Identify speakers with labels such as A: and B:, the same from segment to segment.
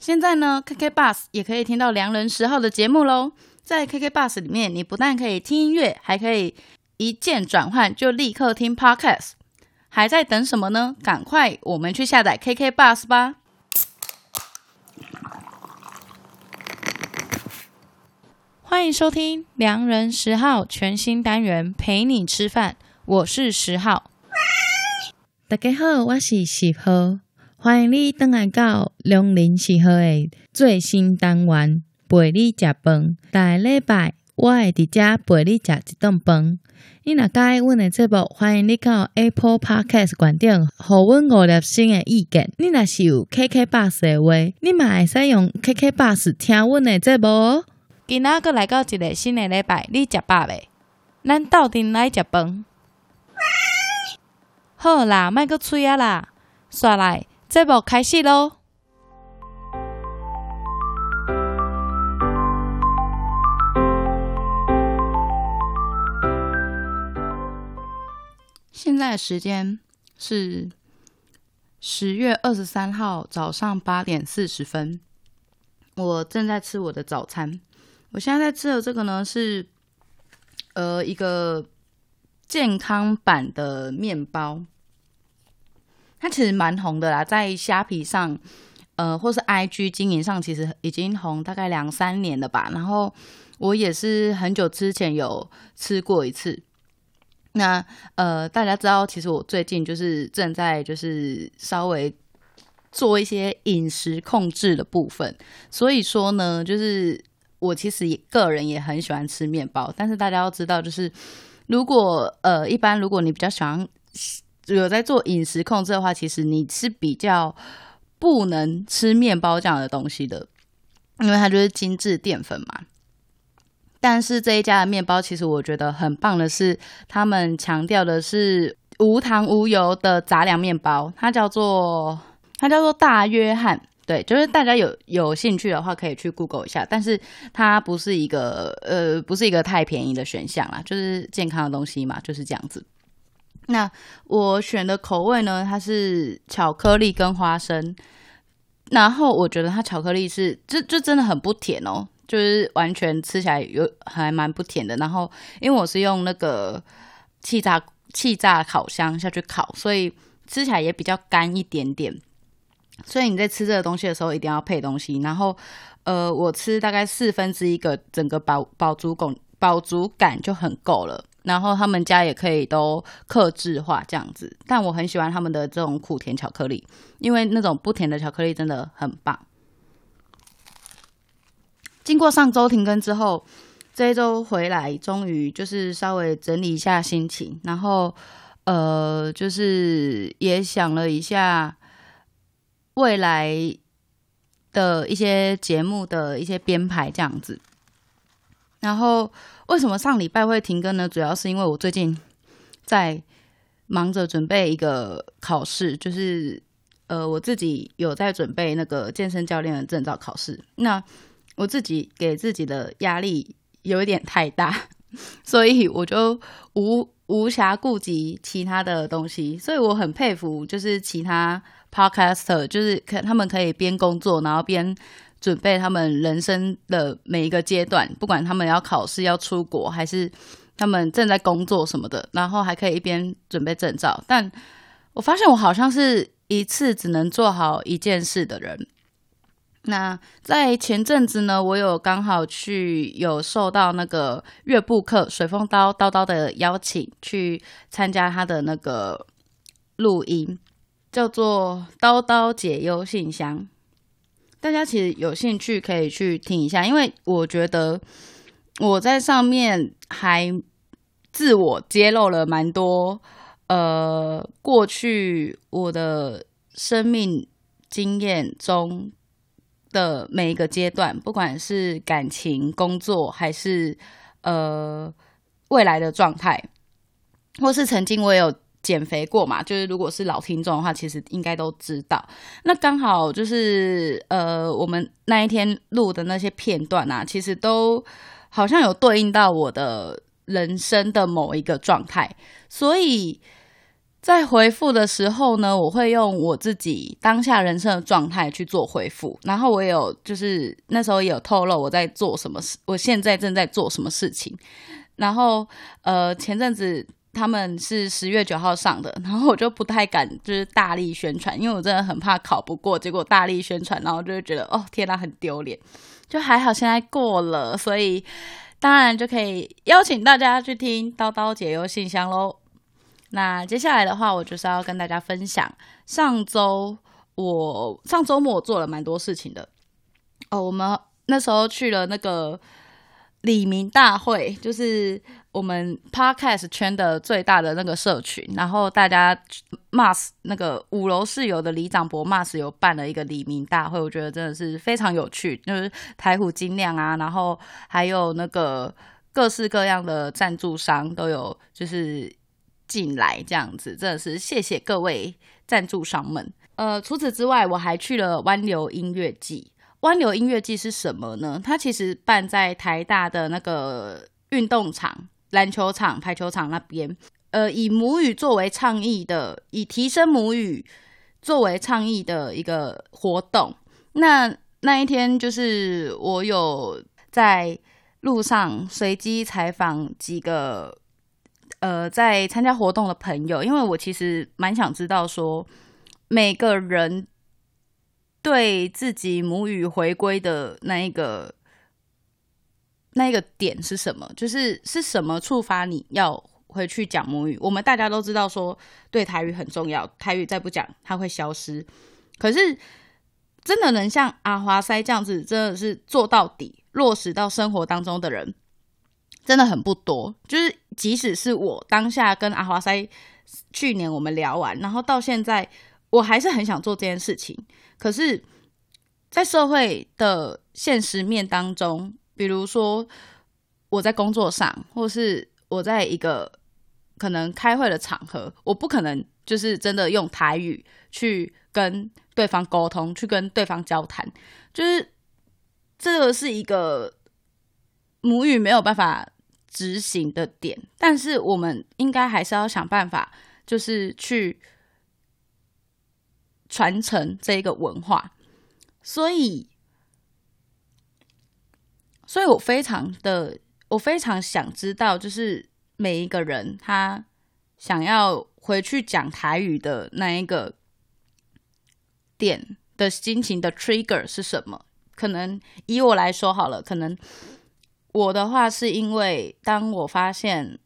A: 现在呢，KK Bus 也可以听到良人十号的节目喽。在 KK Bus 里面，你不但可以听音乐，还可以一键转换，就立刻听 Podcast。还在等什么呢？赶快我们去下载 KK Bus 吧！欢迎收听良人十号全新单元，陪你吃饭。我是十号。大家好，我是十号。欢迎你登来到良人十号的最新单元，陪你食饭。大礼拜我会伫遮陪你食一顿饭。你若喜欢阮的节目，欢迎你到 Apple Podcast 关掉，互阮五粒星的意见。你若是有 KK Bus 的话，你嘛会使用 KK Bus 听阮的节目哦。今仔个来到一个新的礼拜，你食饱未？咱斗阵来食饭。好啦，莫阁催啊啦，煞来。节目开始喽！现在时间是十月二十三号早上八点四十分，我正在吃我的早餐。我现在在吃的这个呢，是呃一个健康版的面包。它其实蛮红的啦，在虾皮上，呃，或是 IG 经营上，其实已经红大概两三年了吧。然后我也是很久之前有吃过一次。那呃，大家知道，其实我最近就是正在就是稍微做一些饮食控制的部分。所以说呢，就是我其实也个人也很喜欢吃面包。但是大家要知道，就是如果呃，一般如果你比较喜欢。有在做饮食控制的话，其实你是比较不能吃面包这样的东西的，因为它就是精致淀粉嘛。但是这一家的面包，其实我觉得很棒的是，他们强调的是无糖无油的杂粮面包，它叫做它叫做大约翰，对，就是大家有有兴趣的话可以去 Google 一下，但是它不是一个呃不是一个太便宜的选项啦，就是健康的东西嘛，就是这样子。那我选的口味呢，它是巧克力跟花生，然后我觉得它巧克力是，就就真的很不甜哦，就是完全吃起来有还蛮不甜的。然后因为我是用那个气炸气炸烤箱下去烤，所以吃起来也比较干一点点。所以你在吃这个东西的时候，一定要配东西。然后呃，我吃大概四分之一个，整个饱饱足感饱足感就很够了。然后他们家也可以都克制化这样子，但我很喜欢他们的这种苦甜巧克力，因为那种不甜的巧克力真的很棒。经过上周停更之后，这一周回来，终于就是稍微整理一下心情，然后呃，就是也想了一下未来的一些节目的一些编排这样子，然后。为什么上礼拜会停更呢？主要是因为我最近在忙着准备一个考试，就是呃，我自己有在准备那个健身教练的证照考试。那我自己给自己的压力有一点太大，所以我就无无暇顾及其他的东西。所以我很佩服，就是其他 podcaster，就是可他们可以边工作，然后边。准备他们人生的每一个阶段，不管他们要考试、要出国，还是他们正在工作什么的，然后还可以一边准备证照。但我发现我好像是一次只能做好一件事的人。那在前阵子呢，我有刚好去有受到那个乐布课水风刀叨叨的邀请，去参加他的那个录音，叫做《叨叨解忧信箱》。大家其实有兴趣可以去听一下，因为我觉得我在上面还自我揭露了蛮多，呃，过去我的生命经验中的每一个阶段，不管是感情、工作，还是呃未来的状态，或是曾经我有。减肥过嘛？就是如果是老听众的话，其实应该都知道。那刚好就是呃，我们那一天录的那些片段啊，其实都好像有对应到我的人生的某一个状态。所以在回复的时候呢，我会用我自己当下人生的状态去做回复，然后我有就是那时候也有透露我在做什么事，我现在正在做什么事情。然后呃，前阵子他们是十月九号上的，然后我就不太敢就是大力宣传，因为我真的很怕考不过，结果大力宣传，然后就会觉得哦天哪，很丢脸。就还好现在过了，所以当然就可以邀请大家去听叨叨解忧信箱喽。那接下来的话，我就是要跟大家分享上周我上周末我做了蛮多事情的哦。我们那时候去了那个里民大会，就是我们 Podcast 圈的最大的那个社群，然后大家 mas 那个五楼室友的李长博 mas 有办了一个里民大会，我觉得真的是非常有趣，就是台虎精酿啊，然后还有那个各式各样的赞助商都有，就是。进来这样子，真的是谢谢各位赞助商们。呃，除此之外，我还去了湾流音乐季。湾流音乐季是什么呢？它其实办在台大的那个运动场、篮球场、排球场那边。呃，以母语作为倡议的，以提升母语作为倡议的一个活动。那那一天，就是我有在路上随机采访几个。呃，在参加活动的朋友，因为我其实蛮想知道说，每个人对自己母语回归的那一个那一个点是什么？就是是什么触发你要回去讲母语？我们大家都知道说，对台语很重要，台语再不讲它会消失。可是，真的能像阿华塞这样子，真的是做到底，落实到生活当中的人，真的很不多，就是即使是我当下跟阿华塞去年我们聊完，然后到现在，我还是很想做这件事情。可是，在社会的现实面当中，比如说我在工作上，或是我在一个可能开会的场合，我不可能就是真的用台语去跟对方沟通，去跟对方交谈，就是这个是一个母语没有办法。执行的点，但是我们应该还是要想办法，就是去传承这一个文化。所以，所以我非常的，我非常想知道，就是每一个人他想要回去讲台语的那一个点的心情的 trigger 是什么？可能以我来说好了，可能。我的话是因为，当我发现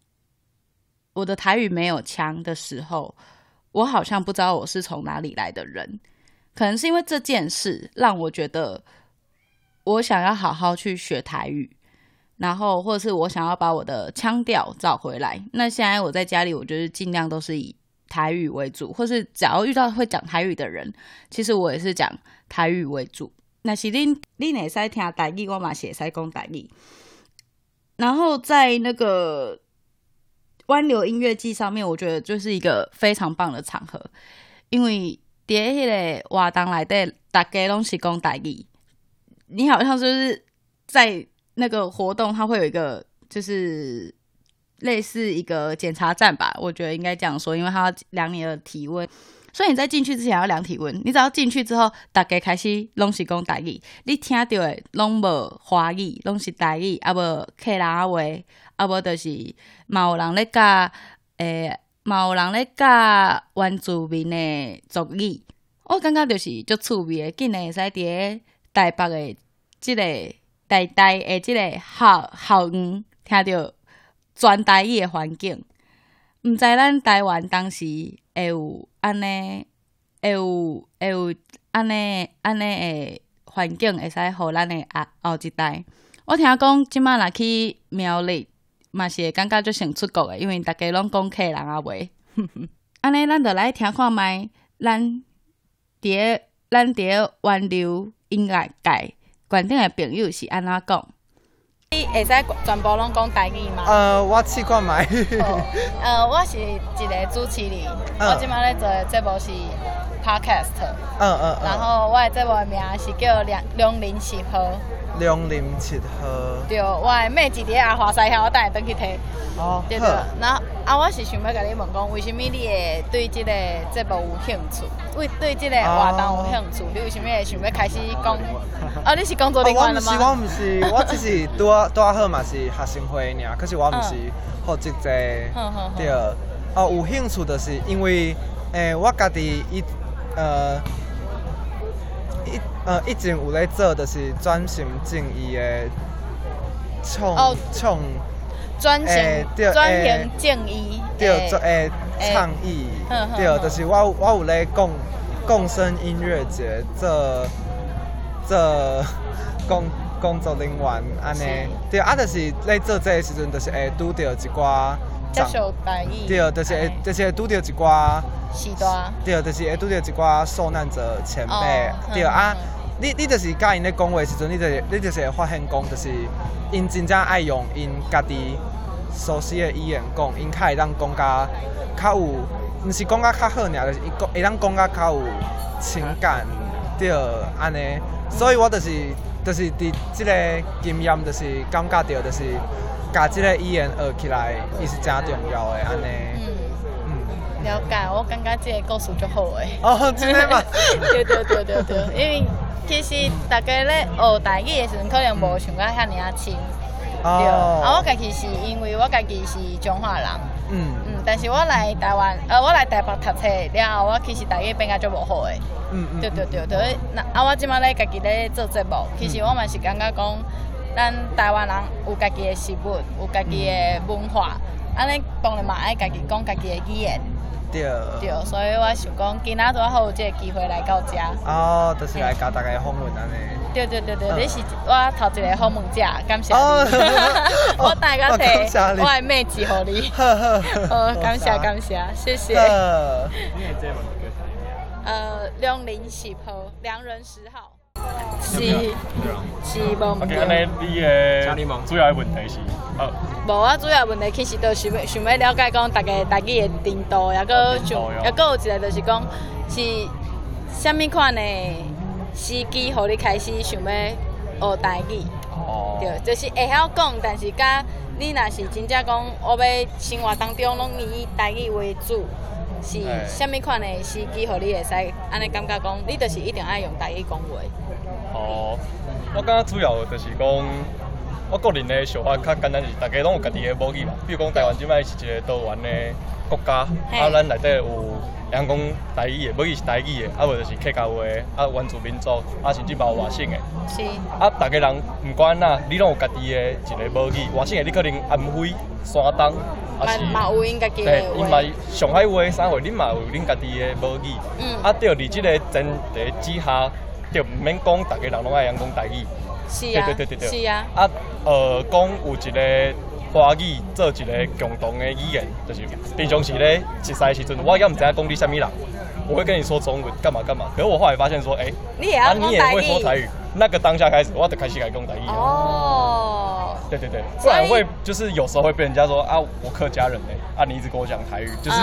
A: 我的台语没有腔的时候，我好像不知道我是从哪里来的人。可能是因为这件事让我觉得，我想要好好去学台语，然后或者是我想要把我的腔调找回来。那现在我在家里，我就是尽量都是以台语为主，或是只要遇到会讲台语的人，其实我也是讲台语为主。那是恁恁会使听台语，我嘛写使讲台语。然后在那个湾流音乐季上面，我觉得就是一个非常棒的场合，因为第一个活动里的大家都是讲台语，你好像就是在那个活动，它会有一个就是类似一个检查站吧，我觉得应该这样说，因为它要量你的体温。所以你在进去之前要量体温，你只要进去之后，大家开始拢是讲台语，你听到的拢无华语，拢是台语，啊无客人话，啊无就是嘛有人咧教，诶嘛有人咧教原住民的族语，我感觉就是足趣味的，竟然会使伫台北的即个台台的即个校校园听到全台语的环境，毋知咱台湾当时。会有安尼，会有会有安尼安尼诶环境，会使互咱诶啊后一代。我听讲，即摆若去苗栗，嘛是会感觉就像出国诶，因为逐家拢讲客人啊话。安尼，咱着来听看觅，咱伫咱伫个湾流音乐界观众诶朋友是安怎讲？你会使全部拢讲台语吗？
B: 呃，我试看觅。
A: 呃，我是一个主持人，呃、我即摆咧做的节目是
C: podcast，
B: 嗯嗯，嗯
C: 然后我的节目名是叫两两零七号。
B: 两零七号。
C: 对，我的妹子伫阿华西遐，我等下转去睇。
B: 哦。
C: 对对。然后啊，我是想要甲你问讲，为什么你会对这个节目有兴趣？为对这个活动有兴趣？哦、你为什么会想要开始讲？啊，你是工作人员了
B: 吗？是，我唔是，我只是 拄拄好嘛是学生会尔，可是我唔是负责这个。对。哦，有兴趣就是因为，诶、欸，我家己一，呃。一呃，一前有咧做，就是专心正义的创创
C: 专心专心正义
B: 对做诶倡议。对，就是我我有咧共共生音乐节做做 工工作人员安尼。对啊，就是咧做这个时阵，就是会拄着一寡
C: 接受待遇
B: 对，就是会就是会拄着一寡。
C: 是的，
B: 对，就是会拄着一寡受难者前辈，哦、对啊，你你就是甲因咧讲话时阵，你就是你就是会发现讲，就是因真正爱用因家己熟悉的语言讲，因较会当讲甲较有，毋是讲甲较好尔，就是伊讲会当讲甲较有情感，对，安尼，所以我就是就是伫即个经验，就是感觉到就是甲即个语言学起来，伊是真重要诶安尼。
C: 嗯了解，我感觉这个故事就好诶。
B: 哦，真的吗？
C: 对对对对对，因为其实大家咧学台语诶时阵，可能无想到遐尔啊深。哦。对。啊，我家己是因为我家己是中华人。嗯。嗯，但是我来台湾，呃，我来台北读册了后，我其实台语变甲足无好诶。嗯嗯。对对对对，那啊，我即马咧家己咧做节目，其实我嘛是感觉讲，咱台湾人有家己的食物，有家己的文化，安尼当然嘛爱家己讲家己的语言。对，对，所以我想讲，今仔多好有这个机会来到这。
B: 哦，就是来教大家访问安尼。
C: 对对对对，你是我头一个访问者，感谢你。我大家提，我的妹子互你。好，感谢感谢，谢谢。呃，两零十号，良人十号。是是无问题。安尼，你诶主要诶问题是？无啊，主要问题其实都想要想要了解讲大家台语诶程度，抑搁想，抑搁有一个就是讲是啥物款诶时机，互你开始想要学台语。哦。对，就是会晓讲，但是甲你若是真正讲，我要生活当中拢以台语为主，是啥物款诶司机，互你会使安尼感觉讲，你就是一定爱用台语讲话。
D: 哦，我感觉主要就是讲。我个人的想法较简单是，大家拢有家己的母语嘛。比如讲台湾即摆是一个多元的国家，啊，咱内底有人讲台语的，母语是台语的，啊无就是客家话，啊原住民族，啊甚至包括外省的。是。啊，大家人毋管哪，你拢有家己的一个母语。外省的你可能安徽、山东。嘛有因家己的话。对，伊嘛上海话、啥话，恁嘛有恁家己的母语。嗯。啊，对，伫即个前提之下，就毋免讲，大家人拢爱用讲台语。是啊，对对对对对，是啊。啊，呃，讲有一个华语做一个共同的语言，就是平常时咧熟悉时阵，我也毋知影讲你啥物人，我会跟你说中文，干嘛干嘛。可是我后来发现说，哎、欸，你也啊，你也会说台语，那个当下开始，我就开始来讲台语。哦。对对对，不然会就是有时候会被人家说啊，我客家人哎，啊你一直跟我讲台语，就是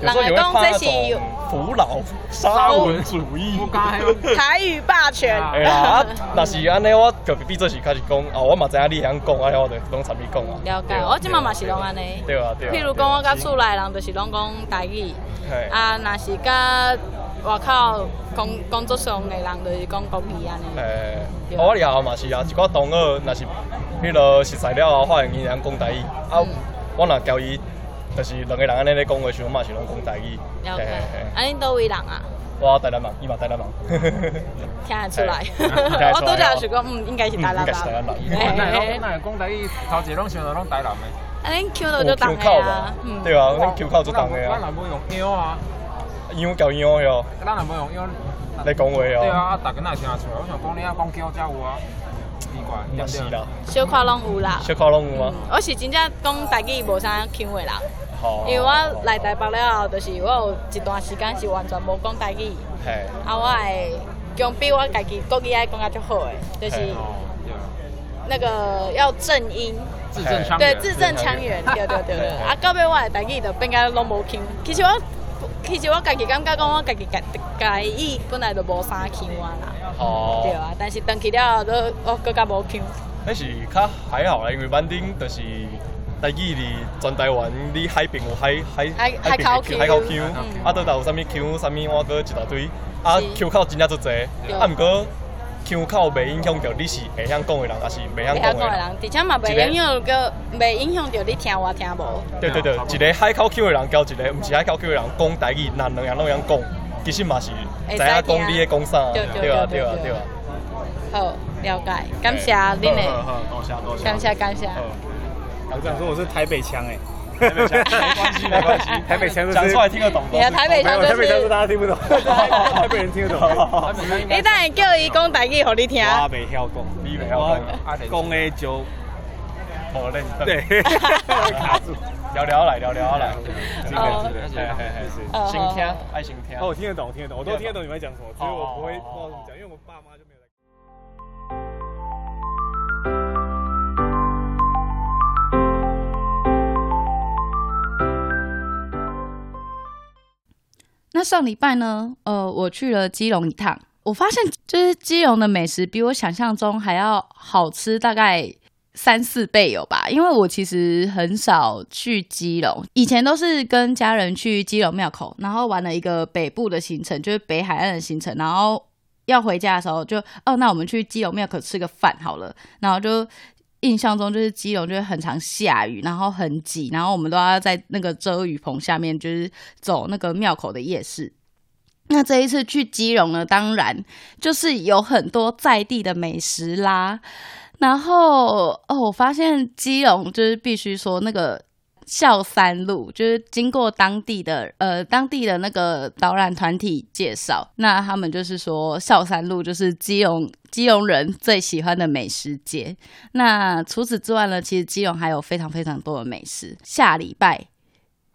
D: 有时候也会怕那种古老沙文主义，
C: 台语霸权。
D: 哎呀，那是安尼，我隔壁这时开始讲啊，我嘛知影你会晓讲，啊我就拢参与讲啊。
C: 了解，我即嘛嘛是拢安尼。
D: 对啊对啊。
C: 譬如讲我甲厝内人就是拢讲台语，啊那是甲外口工工作上的人就是讲国语安尼。哎，
D: 我以后嘛是啊，一个同学那是。迄落熟悉了后，发现伊人讲台语，啊，我若交伊，就是两个人安尼咧讲话时，我嘛是拢讲台语。
C: 了解。啊，恁叨位人啊？
D: 我台南人，伊嘛台南人。
C: 听得出来。我拄则是讲，嗯，应该是台南人。应该是台南人。
E: 那那那讲台语，头一拢想到拢台南的。
C: 啊，恁 Q 到就重的啊。
D: 对啊，恁 Q 口就重的啊。
E: 咱若无用央啊。
D: 央交央哟。
E: 咱若无用央
D: 来讲话哦。
E: 对啊，啊，大家哪会听得出来？我想讲你啊，讲 Q 才有啊。
D: 也是啦，
C: 小可拢有啦，
D: 小可拢有吗？
C: 我是真正讲台语无啥腔的人，因为我来台北了后，就是我有一段时间是完全无讲台语，啊，我会讲比我家己国语爱讲较足好诶，就是那个要正音，对字正腔圆，对对对对，啊，到尾我的台语就变甲拢无腔。其实我其实我家己感觉讲，我家己家家己本来就无啥腔啊啦。
D: 哦。
C: 对啊，但是登去了后，都哦更加无腔。
D: 那是较还好啦，因为板顶就是台语哩，全台湾你海边有海海
C: 海海口腔，
D: 海口腔，啊，倒有啥物腔，啥物我阁一大堆，啊，腔口真正足侪，啊，毋过腔口袂影响到你是会晓讲的人，还是袂晓讲的人，
C: 而且嘛袂影响个，袂影响到你听我听无。
D: 对对对，一个海口腔的人交一个毋是海口腔的人讲台语，那两样拢会晓讲，其实嘛是知影讲你咧讲啥，对啊对啊对啊。
C: 好，了解，感谢恁嘞，感谢感谢。
F: 我想说我是台北腔哎，
D: 台北腔没关系没关系，
F: 台北腔
D: 讲出来听得懂。
C: 你的台北腔
F: 台北腔是大家听不 懂，台北人听得懂。
C: 你等下叫伊讲台语，互你听。
F: 我未晓讲，
D: 你未晓
F: 讲，讲的就
D: 好认真。
F: 对，卡住。
D: 聊聊来，聊聊来。
F: 哦，是是是。
D: 心听，爱心听。
F: 哦，我听得懂，听得懂，我都听得懂你们在讲什么，所以我不会不知道怎么讲，因为我爸妈就没有来。
A: 那上礼拜呢，呃，我去了基隆一趟，我发现就是基隆的美食比我想象中还要好吃，大概三四倍有吧。因为我其实很少去基隆，以前都是跟家人去基隆庙口，然后玩了一个北部的行程，就是北海岸的行程，然后要回家的时候就哦，那我们去基隆庙口吃个饭好了，然后就。印象中就是基隆就是很常下雨，然后很挤，然后我们都要在那个遮雨棚下面，就是走那个庙口的夜市。那这一次去基隆呢，当然就是有很多在地的美食啦。然后哦，我发现基隆就是必须说那个。孝三路就是经过当地的呃当地的那个导览团体介绍，那他们就是说孝三路就是基隆基隆人最喜欢的美食街。那除此之外呢，其实基隆还有非常非常多的美食。下礼拜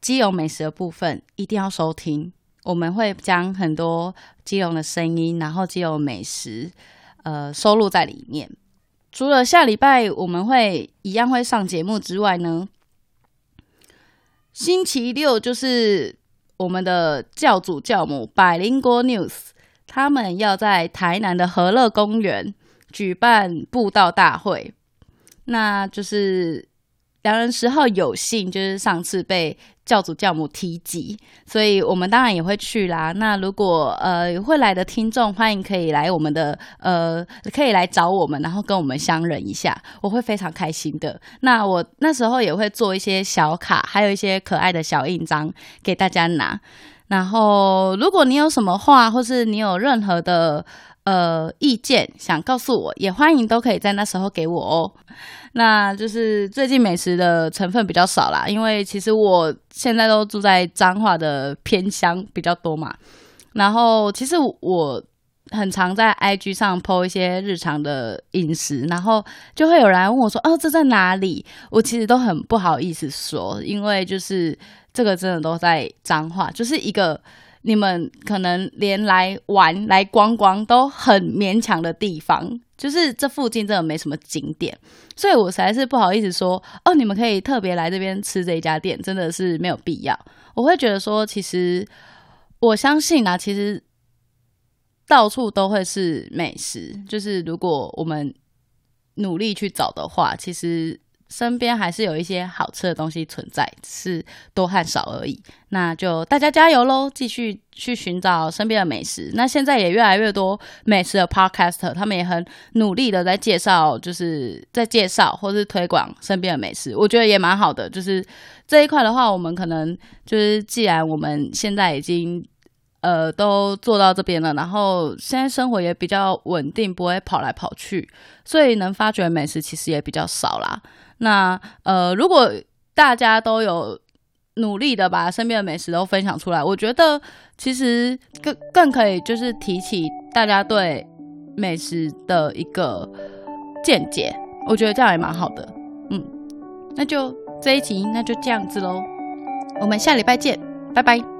A: 基隆美食的部分一定要收听，我们会将很多基隆的声音，然后基隆美食呃收录在里面。除了下礼拜我们会一样会上节目之外呢。星期六就是我们的教主教母百灵国 News，他们要在台南的和乐公园举办布道大会，那就是。良人十号有幸就是上次被教主教母提及，所以我们当然也会去啦。那如果呃会来的听众，欢迎可以来我们的呃可以来找我们，然后跟我们相认一下，我会非常开心的。那我那时候也会做一些小卡，还有一些可爱的小印章给大家拿。然后如果你有什么话，或是你有任何的呃意见想告诉我，也欢迎都可以在那时候给我哦。那就是最近美食的成分比较少啦，因为其实我现在都住在彰化的偏乡比较多嘛。然后其实我很常在 IG 上 po 一些日常的饮食，然后就会有人问我说：“哦，这在哪里？”我其实都很不好意思说，因为就是这个真的都在彰化，就是一个。你们可能连来玩、来观光都很勉强的地方，就是这附近真的没什么景点，所以我实在是不好意思说哦，你们可以特别来这边吃这一家店，真的是没有必要。我会觉得说，其实我相信啊，其实到处都会是美食，就是如果我们努力去找的话，其实。身边还是有一些好吃的东西存在，是多和少而已。那就大家加油喽，继续去寻找身边的美食。那现在也越来越多美食的 podcaster，他们也很努力的在介绍，就是在介绍或是推广身边的美食。我觉得也蛮好的。就是这一块的话，我们可能就是既然我们现在已经呃都做到这边了，然后现在生活也比较稳定，不会跑来跑去，所以能发掘美食其实也比较少啦。那呃，如果大家都有努力的把身边的美食都分享出来，我觉得其实更更可以就是提起大家对美食的一个见解，我觉得这样也蛮好的。嗯，那就这一集那就这样子喽，我们下礼拜见，拜拜。